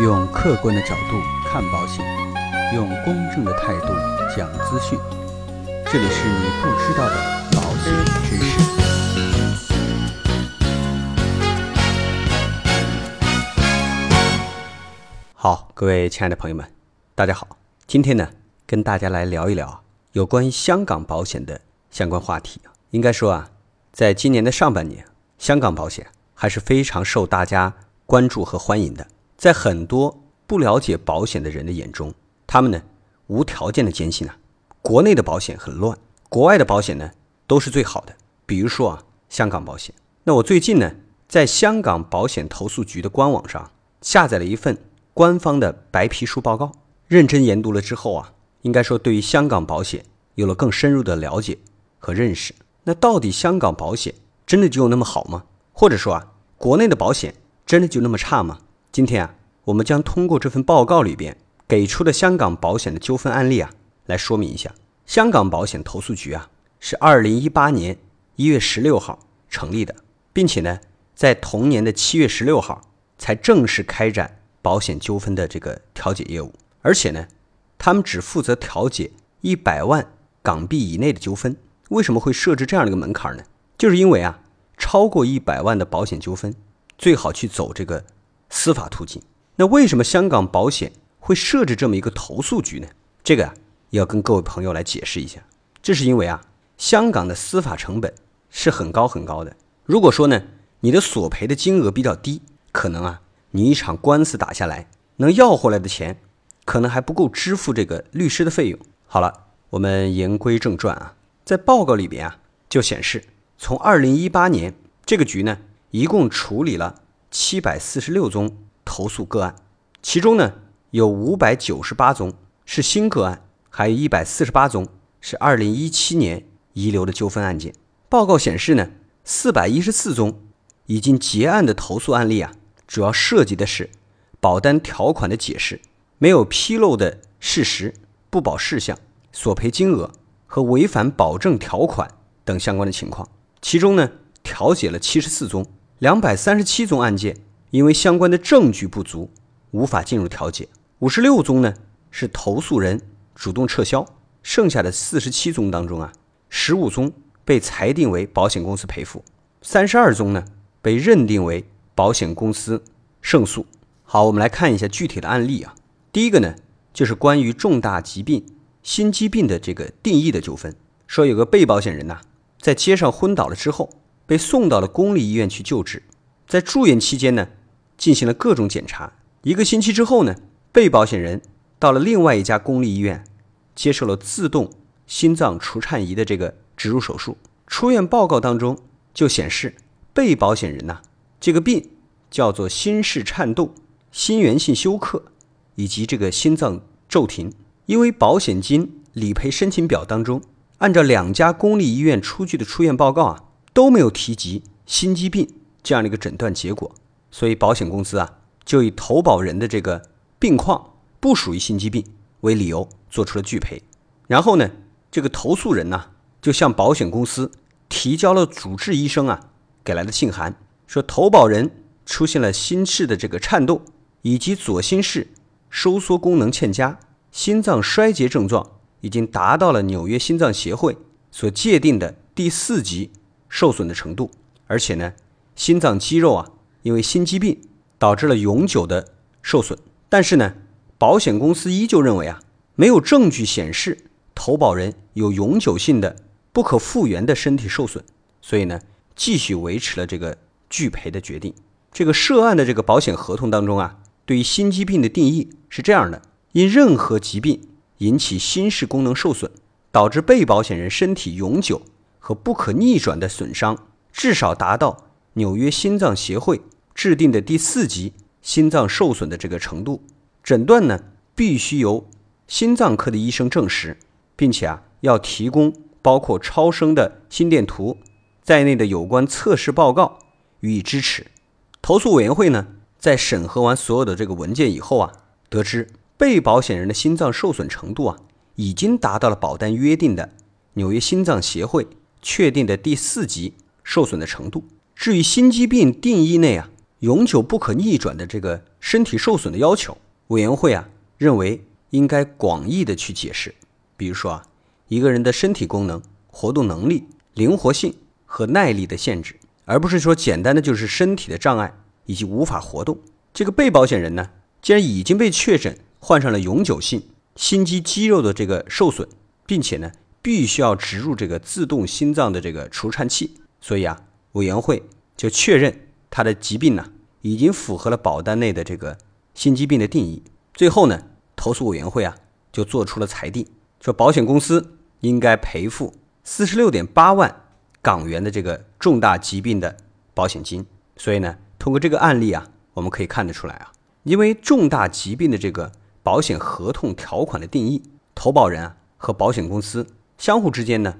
用客观的角度看保险，用公正的态度讲资讯。这里是你不知道的保险知识。好，各位亲爱的朋友们，大家好。今天呢，跟大家来聊一聊有关香港保险的相关话题。应该说啊，在今年的上半年，香港保险还是非常受大家关注和欢迎的。在很多不了解保险的人的眼中，他们呢无条件的坚信啊，国内的保险很乱，国外的保险呢都是最好的。比如说啊，香港保险。那我最近呢，在香港保险投诉局的官网上下载了一份官方的白皮书报告，认真研读了之后啊，应该说对于香港保险有了更深入的了解和认识。那到底香港保险真的就那么好吗？或者说啊，国内的保险真的就那么差吗？今天啊，我们将通过这份报告里边给出的香港保险的纠纷案例啊，来说明一下。香港保险投诉局啊，是二零一八年一月十六号成立的，并且呢，在同年的七月十六号才正式开展保险纠纷的这个调解业务。而且呢，他们只负责调解一百万港币以内的纠纷。为什么会设置这样的一个门槛呢？就是因为啊，超过一百万的保险纠纷，最好去走这个。司法途径，那为什么香港保险会设置这么一个投诉局呢？这个啊，要跟各位朋友来解释一下。这是因为啊，香港的司法成本是很高很高的。如果说呢，你的索赔的金额比较低，可能啊，你一场官司打下来，能要回来的钱，可能还不够支付这个律师的费用。好了，我们言归正传啊，在报告里边啊，就显示，从二零一八年这个局呢，一共处理了。七百四十六宗投诉个案，其中呢有五百九十八宗是新个案，还有一百四十八宗是二零一七年遗留的纠纷案件。报告显示呢，四百一十四宗已经结案的投诉案例啊，主要涉及的是保单条款的解释没有披露的事实、不保事项、索赔金额和违反保证条款等相关的情况。其中呢，调解了七十四宗。两百三十七宗案件因为相关的证据不足，无法进入调解；五十六宗呢是投诉人主动撤销。剩下的四十七宗当中啊，十五宗被裁定为保险公司赔付，三十二宗呢被认定为保险公司胜诉。好，我们来看一下具体的案例啊。第一个呢就是关于重大疾病、心肌病的这个定义的纠纷，说有个被保险人呐在街上昏倒了之后。被送到了公立医院去救治，在住院期间呢，进行了各种检查。一个星期之后呢，被保险人到了另外一家公立医院，接受了自动心脏除颤仪的这个植入手术。出院报告当中就显示，被保险人呐，这个病叫做心室颤动、心源性休克以及这个心脏骤停。因为保险金理赔申请表当中，按照两家公立医院出具的出院报告啊。都没有提及心肌病这样的一个诊断结果，所以保险公司啊就以投保人的这个病况不属于心肌病为理由做出了拒赔。然后呢，这个投诉人呢就向保险公司提交了主治医生啊给来的信函，说投保人出现了心室的这个颤动，以及左心室收缩功能欠佳，心脏衰竭症状已经达到了纽约心脏协会所界定的第四级。受损的程度，而且呢，心脏肌肉啊，因为心肌病导致了永久的受损。但是呢，保险公司依旧认为啊，没有证据显示投保人有永久性的不可复原的身体受损，所以呢，继续维持了这个拒赔的决定。这个涉案的这个保险合同当中啊，对于心肌病的定义是这样的：因任何疾病引起心室功能受损，导致被保险人身体永久。和不可逆转的损伤，至少达到纽约心脏协会制定的第四级心脏受损的这个程度。诊断呢，必须由心脏科的医生证实，并且啊，要提供包括超声的心电图在内的有关测试报告予以支持。投诉委员会呢，在审核完所有的这个文件以后啊，得知被保险人的心脏受损程度啊，已经达到了保单约定的纽约心脏协会。确定的第四级受损的程度。至于心肌病定义内啊，永久不可逆转的这个身体受损的要求，委员会啊认为应该广义的去解释。比如说啊，一个人的身体功能、活动能力、灵活性和耐力的限制，而不是说简单的就是身体的障碍以及无法活动。这个被保险人呢，既然已经被确诊患上了永久性心肌肌肉的这个受损，并且呢必须要植入这个自动心脏的这个除颤器，所以啊，委员会就确认他的疾病呢已经符合了保单内的这个心肌病的定义。最后呢，投诉委员会啊就做出了裁定。说保险公司应该赔付四十六点八万港元的这个重大疾病的保险金。所以呢，通过这个案例啊，我们可以看得出来啊，因为重大疾病的这个保险合同条款的定义，投保人啊和保险公司相互之间呢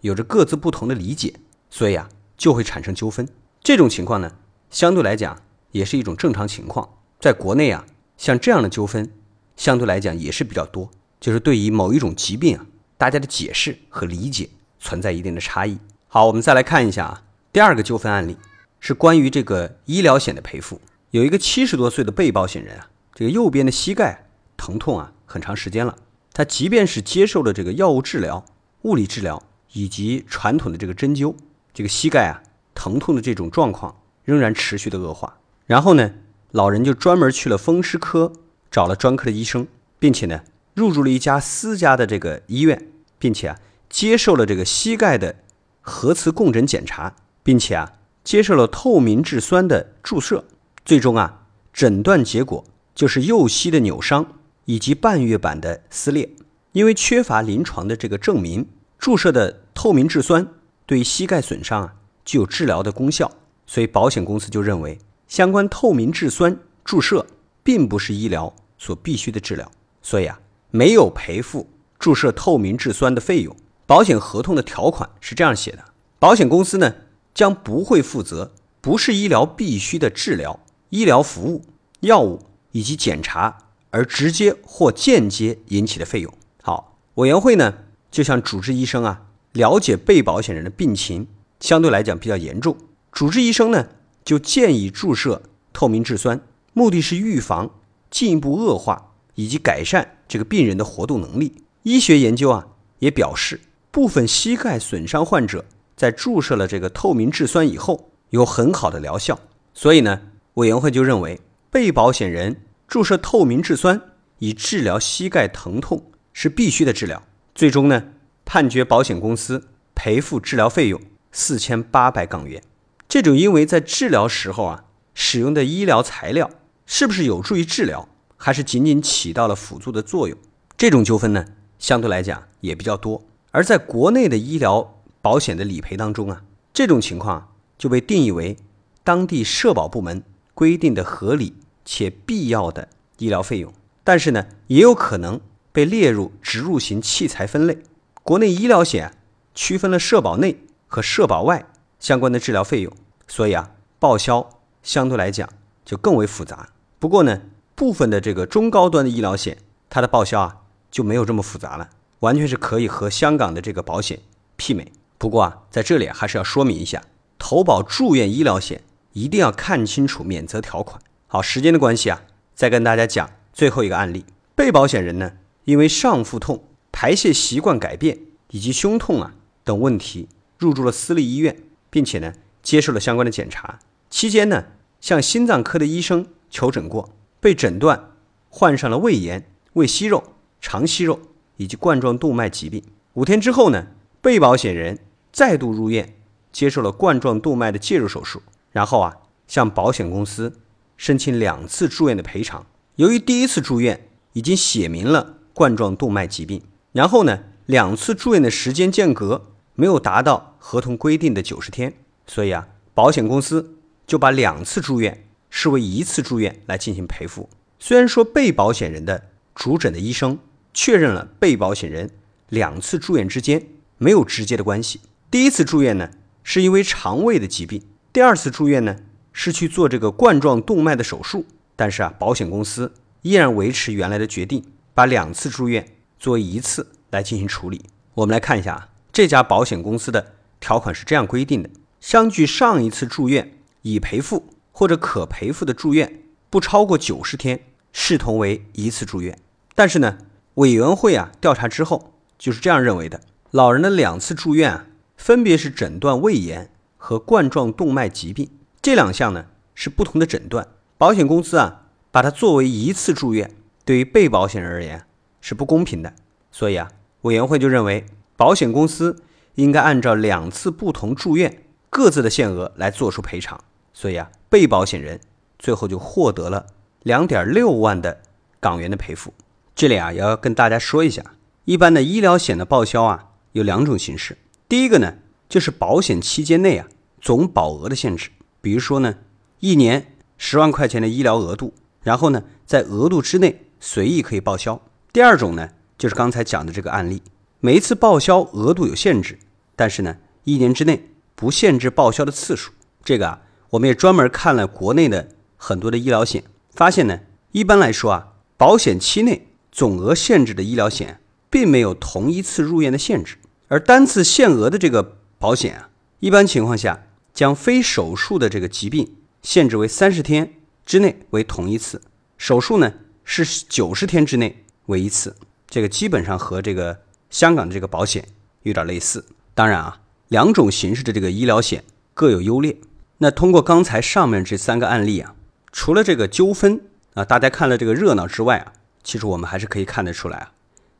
有着各自不同的理解，所以啊就会产生纠纷。这种情况呢，相对来讲也是一种正常情况。在国内啊，像这样的纠纷相对来讲也是比较多。就是对于某一种疾病啊，大家的解释和理解存在一定的差异。好，我们再来看一下啊，第二个纠纷案例是关于这个医疗险的赔付。有一个七十多岁的被保险人啊，这个右边的膝盖疼痛啊很长时间了，他即便是接受了这个药物治疗、物理治疗以及传统的这个针灸，这个膝盖啊疼痛的这种状况仍然持续的恶化。然后呢，老人就专门去了风湿科，找了专科的医生，并且呢。入住了一家私家的这个医院，并且啊接受了这个膝盖的核磁共振检查，并且啊接受了透明质酸的注射，最终啊诊断结果就是右膝的扭伤以及半月板的撕裂。因为缺乏临床的这个证明，注射的透明质酸对膝盖损伤啊具有治疗的功效，所以保险公司就认为相关透明质酸注射并不是医疗所必须的治疗，所以啊。没有赔付注射透明质酸的费用。保险合同的条款是这样写的：保险公司呢将不会负责不是医疗必须的治疗、医疗服务、药物以及检查而直接或间接引起的费用。好，委员会呢就向主治医生啊了解被保险人的病情相对来讲比较严重，主治医生呢就建议注射透明质酸，目的是预防进一步恶化以及改善。这个病人的活动能力，医学研究啊也表示，部分膝盖损伤患者在注射了这个透明质酸以后，有很好的疗效。所以呢，委员会就认为被保险人注射透明质酸以治疗膝盖疼痛是必须的治疗。最终呢，判决保险公司赔付治疗费用四千八百港元。这种因为在治疗时候啊使用的医疗材料是不是有助于治疗？还是仅仅起到了辅助的作用，这种纠纷呢，相对来讲也比较多。而在国内的医疗保险的理赔当中啊，这种情况就被定义为当地社保部门规定的合理且必要的医疗费用，但是呢，也有可能被列入植入型器材分类。国内医疗险区分了社保内和社保外相关的治疗费用，所以啊，报销相对来讲就更为复杂。不过呢。部分的这个中高端的医疗险，它的报销啊就没有这么复杂了，完全是可以和香港的这个保险媲美。不过啊，在这里还是要说明一下，投保住院医疗险一定要看清楚免责条款。好，时间的关系啊，再跟大家讲最后一个案例：被保险人呢，因为上腹痛、排泄习惯改变以及胸痛啊等问题，入住了私立医院，并且呢接受了相关的检查，期间呢向心脏科的医生求诊过。被诊断患上了胃炎、胃息肉、肠息肉以及冠状动脉疾病。五天之后呢，被保险人再度入院，接受了冠状动脉的介入手术，然后啊，向保险公司申请两次住院的赔偿。由于第一次住院已经写明了冠状动脉疾病，然后呢，两次住院的时间间隔没有达到合同规定的九十天，所以啊，保险公司就把两次住院。视为一次住院来进行赔付。虽然说被保险人的主诊的医生确认了被保险人两次住院之间没有直接的关系，第一次住院呢是因为肠胃的疾病，第二次住院呢是去做这个冠状动脉的手术，但是啊，保险公司依然维持原来的决定，把两次住院作为一次来进行处理。我们来看一下啊，这家保险公司的条款是这样规定的：相距上一次住院已赔付。或者可赔付的住院不超过九十天，视同为一次住院。但是呢，委员会啊调查之后就是这样认为的：老人的两次住院啊，分别是诊断胃炎和冠状动脉疾病这两项呢是不同的诊断，保险公司啊把它作为一次住院，对于被保险人而言是不公平的。所以啊，委员会就认为保险公司应该按照两次不同住院各自的限额来做出赔偿。所以啊，被保险人最后就获得了两点六万的港元的赔付。这里啊，也要跟大家说一下，一般的医疗险的报销啊，有两种形式。第一个呢，就是保险期间内啊总保额的限制，比如说呢，一年十万块钱的医疗额度，然后呢，在额度之内随意可以报销。第二种呢，就是刚才讲的这个案例，每一次报销额度有限制，但是呢，一年之内不限制报销的次数。这个啊，我们也专门看了国内的很多的医疗险，发现呢，一般来说啊，保险期内。总额限制的医疗险并没有同一次入院的限制，而单次限额的这个保险啊，一般情况下将非手术的这个疾病限制为三十天之内为同一次，手术呢是九十天之内为一次。这个基本上和这个香港的这个保险有点类似。当然啊，两种形式的这个医疗险各有优劣。那通过刚才上面这三个案例啊，除了这个纠纷啊，大家看了这个热闹之外啊。其实我们还是可以看得出来啊，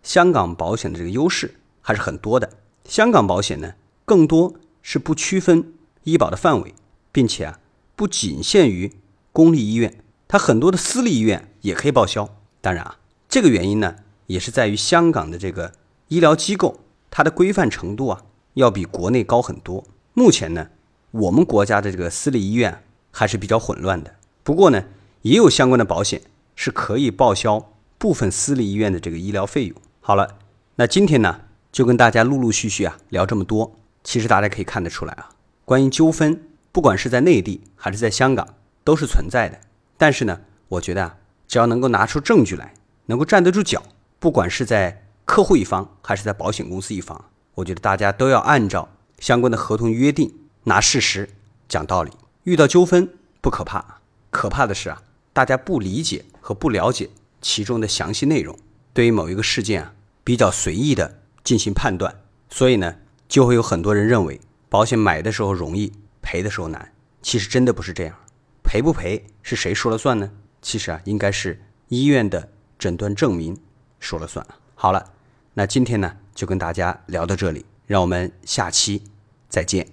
香港保险的这个优势还是很多的。香港保险呢，更多是不区分医保的范围，并且啊，不仅限于公立医院，它很多的私立医院也可以报销。当然啊，这个原因呢，也是在于香港的这个医疗机构，它的规范程度啊，要比国内高很多。目前呢，我们国家的这个私立医院还是比较混乱的。不过呢，也有相关的保险是可以报销。部分私立医院的这个医疗费用。好了，那今天呢，就跟大家陆陆续续啊聊这么多。其实大家可以看得出来啊，关于纠纷，不管是在内地还是在香港，都是存在的。但是呢，我觉得啊，只要能够拿出证据来，能够站得住脚，不管是在客户一方还是在保险公司一方，我觉得大家都要按照相关的合同约定，拿事实讲道理。遇到纠纷不可怕，可怕的是啊，大家不理解和不了解。其中的详细内容，对于某一个事件啊，比较随意的进行判断，所以呢，就会有很多人认为保险买的时候容易，赔的时候难。其实真的不是这样，赔不赔是谁说了算呢？其实啊，应该是医院的诊断证明说了算。好了，那今天呢，就跟大家聊到这里，让我们下期再见。